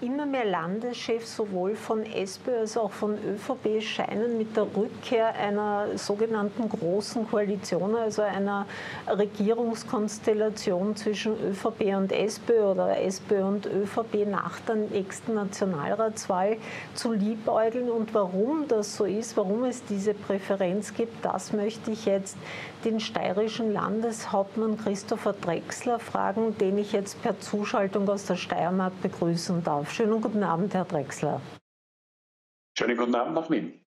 Immer mehr Landeschefs sowohl von SPÖ als auch von ÖVP scheinen mit der Rückkehr einer sogenannten großen Koalition, also einer Regierungskonstellation zwischen ÖVP und SPÖ oder SPÖ und ÖVP nach der nächsten Nationalratswahl zu liebäugeln. Und warum das so ist, warum es diese Präferenz gibt, das möchte ich jetzt den steirischen Landeshauptmann Christopher Drexler fragen, den ich jetzt per Zuschaltung aus der Steiermark begrüßen darf. Schönen guten Abend, Herr Drexler. Schönen guten Abend nach Wien.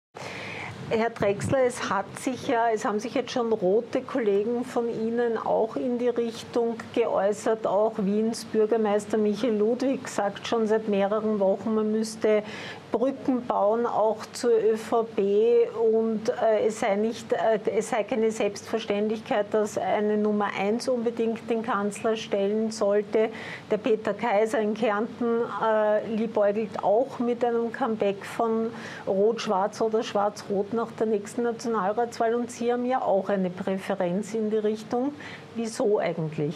Herr Drexler, es hat sich ja, es haben sich jetzt schon rote Kollegen von Ihnen auch in die Richtung geäußert. Auch Wiens Bürgermeister Michael Ludwig sagt schon seit mehreren Wochen, man müsste Brücken bauen, auch zur ÖVP. Und äh, es, sei nicht, äh, es sei keine Selbstverständlichkeit, dass eine Nummer eins unbedingt den Kanzler stellen sollte. Der Peter Kaiser in Kärnten äh, liebäugelt auch mit einem Comeback von Rot-Schwarz oder Schwarz-Rot nach der nächsten Nationalratswahl. Und Sie haben ja auch eine Präferenz in die Richtung. Wieso eigentlich?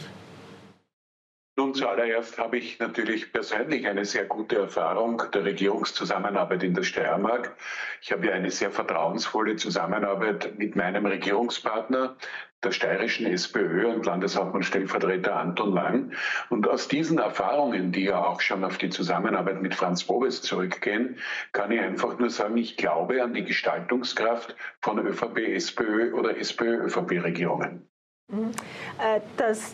Nun, zuallererst habe ich natürlich persönlich eine sehr gute Erfahrung der Regierungszusammenarbeit in der Steiermark. Ich habe ja eine sehr vertrauensvolle Zusammenarbeit mit meinem Regierungspartner, der steirischen SPÖ und Landeshauptmann Stellvertreter Anton Lang. Und aus diesen Erfahrungen, die ja auch schon auf die Zusammenarbeit mit Franz Bobes zurückgehen, kann ich einfach nur sagen, ich glaube an die Gestaltungskraft von ÖVP, SPÖ oder SPÖ-ÖVP-Regierungen. Äh, das,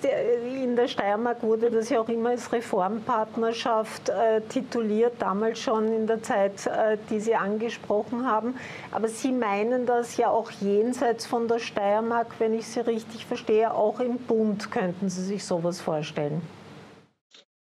in der Steiermark wurde das ja auch immer als Reformpartnerschaft äh, tituliert, damals schon in der Zeit, äh, die Sie angesprochen haben. Aber Sie meinen das ja auch jenseits von der Steiermark, wenn ich Sie richtig verstehe, auch im Bund könnten Sie sich sowas vorstellen.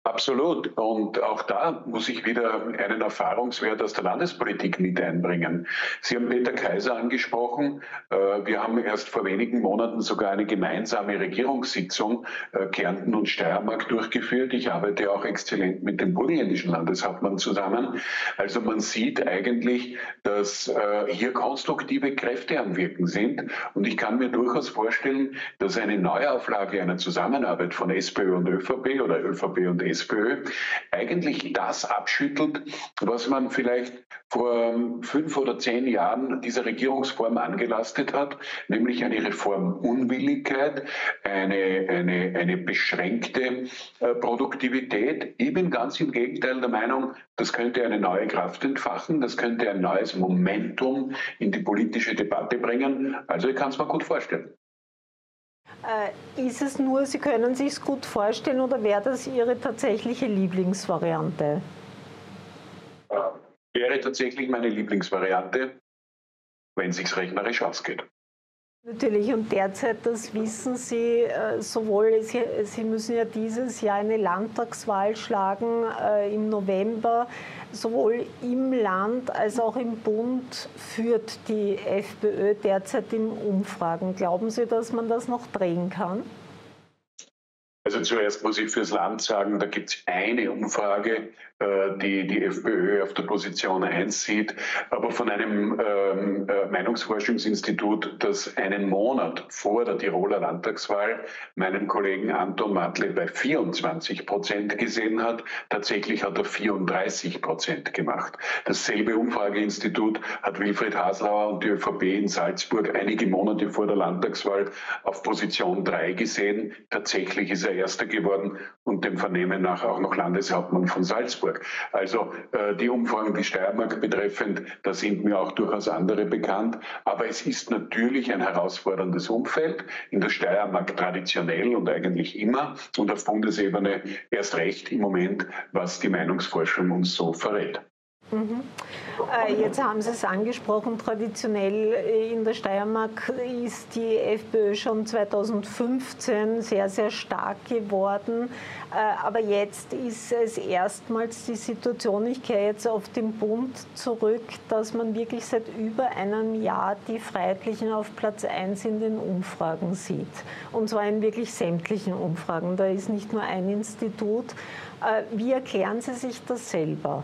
Absolut. Und auch da muss ich wieder einen Erfahrungswert aus der Landespolitik mit einbringen. Sie haben Peter Kaiser angesprochen. Äh, wir haben erst vor wenigen Monaten sogar eine gemeinsame Regierungssitzung äh, Kärnten und Steiermark durchgeführt. Ich arbeite auch exzellent mit dem burgenländischen Landeshauptmann zusammen. Also man sieht eigentlich, dass äh, hier konstruktive Kräfte am Wirken sind. Und ich kann mir durchaus vorstellen, dass eine Neuauflage einer Zusammenarbeit von SPÖ und ÖVP oder ÖVP und SPÖ eigentlich das abschüttelt, was man vielleicht vor fünf oder zehn Jahren dieser Regierungsform angelastet hat, nämlich eine Reformunwilligkeit, eine, eine, eine beschränkte äh, Produktivität. Ich bin ganz im Gegenteil der Meinung, das könnte eine neue Kraft entfachen, das könnte ein neues Momentum in die politische Debatte bringen. Also ich kann es mir gut vorstellen. Äh, ist es nur, Sie können sich es gut vorstellen oder wäre das Ihre tatsächliche Lieblingsvariante? Wäre tatsächlich meine Lieblingsvariante, wenn es sich rechnerisch ausgeht. Natürlich, und derzeit, das wissen Sie, äh, sowohl, Sie, müssen ja dieses Jahr eine Landtagswahl schlagen äh, im November, sowohl im Land als auch im Bund führt die FPÖ derzeit in Umfragen. Glauben Sie, dass man das noch drehen kann? Also zuerst muss ich fürs Land sagen, da gibt es eine Umfrage, äh, die die FPÖ auf der Position 1 sieht, aber von einem ähm, äh, Meinungsforschungsinstitut, das einen Monat vor der Tiroler Landtagswahl meinen Kollegen Anton Matle bei 24 Prozent gesehen hat. Tatsächlich hat er 34 Prozent gemacht. Dasselbe Umfrageinstitut hat Wilfried Haslauer und die ÖVP in Salzburg einige Monate vor der Landtagswahl auf Position 3 gesehen. Tatsächlich ist er Erster geworden und dem Vernehmen nach auch noch Landeshauptmann von Salzburg. Also äh, die Umfragen, die Steiermark betreffend, da sind mir auch durchaus andere bekannt. Aber es ist natürlich ein herausforderndes Umfeld, in der Steiermark traditionell und eigentlich immer und auf Bundesebene erst recht im Moment, was die Meinungsforschung uns so verrät. Mhm. Äh, jetzt haben Sie es angesprochen, traditionell in der Steiermark ist die FPÖ schon 2015 sehr, sehr stark geworden. Äh, aber jetzt ist es erstmals die Situation, ich kehre jetzt auf den Bund zurück, dass man wirklich seit über einem Jahr die Freiheitlichen auf Platz 1 in den Umfragen sieht. Und zwar in wirklich sämtlichen Umfragen. Da ist nicht nur ein Institut. Äh, wie erklären Sie sich das selber?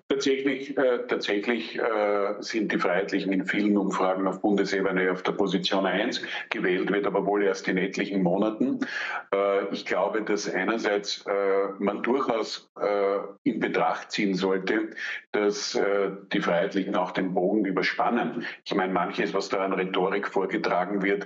Tatsächlich, äh, tatsächlich äh, sind die Freiheitlichen in vielen Umfragen auf Bundesebene auf der Position 1. Gewählt wird aber wohl erst in etlichen Monaten. Äh, ich glaube, dass einerseits äh, man durchaus äh, in Betracht ziehen sollte, dass äh, die Freiheitlichen auch den Bogen überspannen. Ich meine, manches, was da an Rhetorik vorgetragen wird,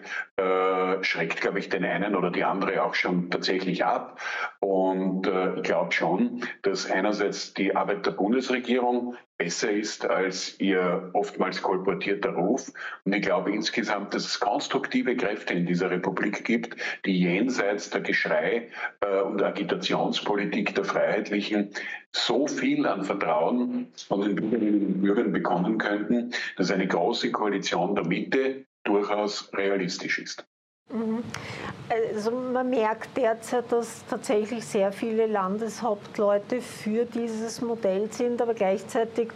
schreckt, glaube ich, den einen oder die andere auch schon tatsächlich ab. Und ich glaube schon, dass einerseits die Arbeit der Bundesregierung Regierung besser ist als ihr oftmals kolportierter Ruf. Und ich glaube insgesamt, dass es konstruktive Kräfte in dieser Republik gibt, die jenseits der Geschrei äh, und Agitationspolitik der Freiheitlichen so viel an Vertrauen von den Bürgerinnen und Bürgern bekommen könnten, dass eine große Koalition der Mitte durchaus realistisch ist. Mhm. Also man merkt derzeit, dass tatsächlich sehr viele Landeshauptleute für dieses Modell sind, aber gleichzeitig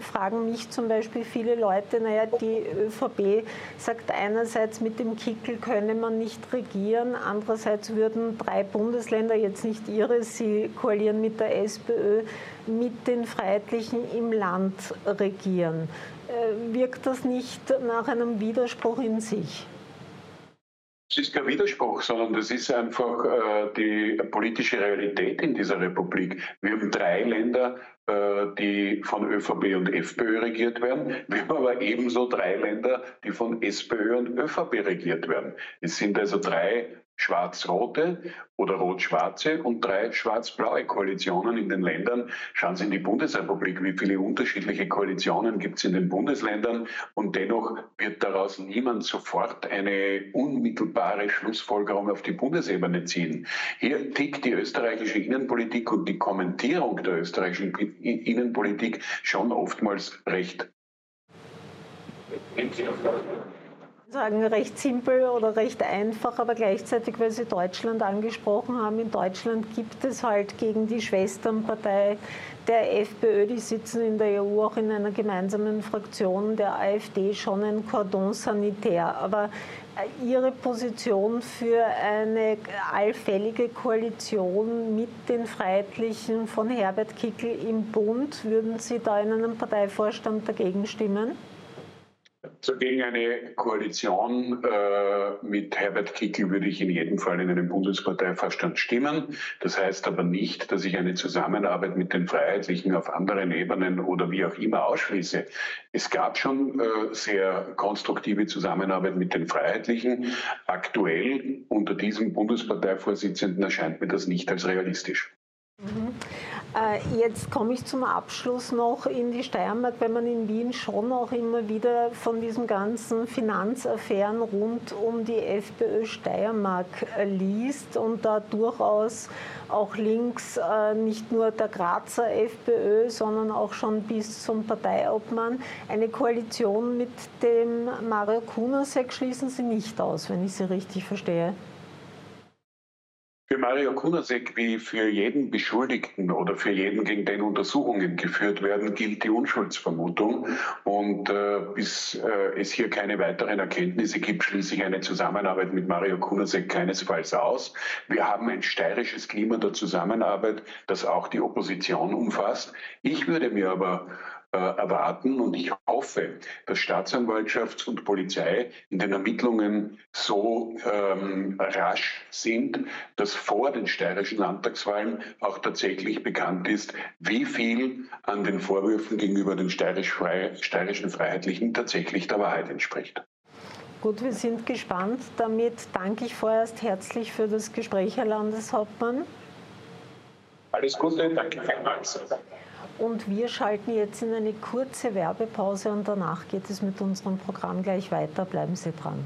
fragen mich zum Beispiel viele Leute, naja, die ÖVP sagt einerseits, mit dem Kickel könne man nicht regieren, andererseits würden drei Bundesländer, jetzt nicht ihre, sie koalieren mit der SPÖ, mit den Freiheitlichen im Land regieren. Äh, wirkt das nicht nach einem Widerspruch in sich? Es ist kein Widerspruch, sondern das ist einfach äh, die politische Realität in dieser Republik. Wir haben drei Länder, äh, die von ÖVP und FPÖ regiert werden. Wir haben aber ebenso drei Länder, die von SPÖ und ÖVP regiert werden. Es sind also drei schwarz-rote oder rot-schwarze und drei schwarz-blaue Koalitionen in den Ländern. Schauen Sie in die Bundesrepublik, wie viele unterschiedliche Koalitionen gibt es in den Bundesländern und dennoch wird daraus niemand sofort eine unmittelbare Schlussfolgerung auf die Bundesebene ziehen. Hier tickt die österreichische Innenpolitik und die Kommentierung der österreichischen Innenpolitik schon oftmals recht sagen, recht simpel oder recht einfach, aber gleichzeitig, weil Sie Deutschland angesprochen haben, in Deutschland gibt es halt gegen die Schwesternpartei der FPÖ, die sitzen in der EU auch in einer gemeinsamen Fraktion der AfD, schon ein Cordon sanitär. Aber äh, Ihre Position für eine allfällige Koalition mit den Freiheitlichen von Herbert Kickl im Bund, würden Sie da in einem Parteivorstand dagegen stimmen? So gegen eine Koalition äh, mit Herbert Kickl würde ich in jedem Fall in einem Bundesparteivorstand stimmen. Das heißt aber nicht, dass ich eine Zusammenarbeit mit den Freiheitlichen auf anderen Ebenen oder wie auch immer ausschließe. Es gab schon äh, sehr konstruktive Zusammenarbeit mit den Freiheitlichen. Aktuell unter diesem Bundesparteivorsitzenden erscheint mir das nicht als realistisch. Mhm. Äh, jetzt komme ich zum Abschluss noch in die Steiermark, weil man in Wien schon auch immer wieder von diesen ganzen Finanzaffären rund um die FPÖ Steiermark äh, liest und da durchaus auch links äh, nicht nur der Grazer FPÖ, sondern auch schon bis zum Parteiobmann eine Koalition mit dem Mario Kunasek schließen Sie nicht aus, wenn ich Sie richtig verstehe. Mario Kunasek wie für jeden Beschuldigten oder für jeden, gegen den Untersuchungen geführt werden, gilt die Unschuldsvermutung. Und äh, bis äh, es hier keine weiteren Erkenntnisse gibt, schließe ich eine Zusammenarbeit mit Mario Kunasek keinesfalls aus. Wir haben ein steirisches Klima der Zusammenarbeit, das auch die Opposition umfasst. Ich würde mir aber erwarten. Und ich hoffe, dass Staatsanwaltschaft und Polizei in den Ermittlungen so ähm, rasch sind, dass vor den steirischen Landtagswahlen auch tatsächlich bekannt ist, wie viel an den Vorwürfen gegenüber den steirisch frei, steirischen Freiheitlichen tatsächlich der Wahrheit entspricht. Gut, wir sind gespannt. Damit danke ich vorerst herzlich für das Gespräch, Herr Landeshauptmann. Alles Gute, danke vielmals. Und wir schalten jetzt in eine kurze Werbepause und danach geht es mit unserem Programm gleich weiter. Bleiben Sie dran.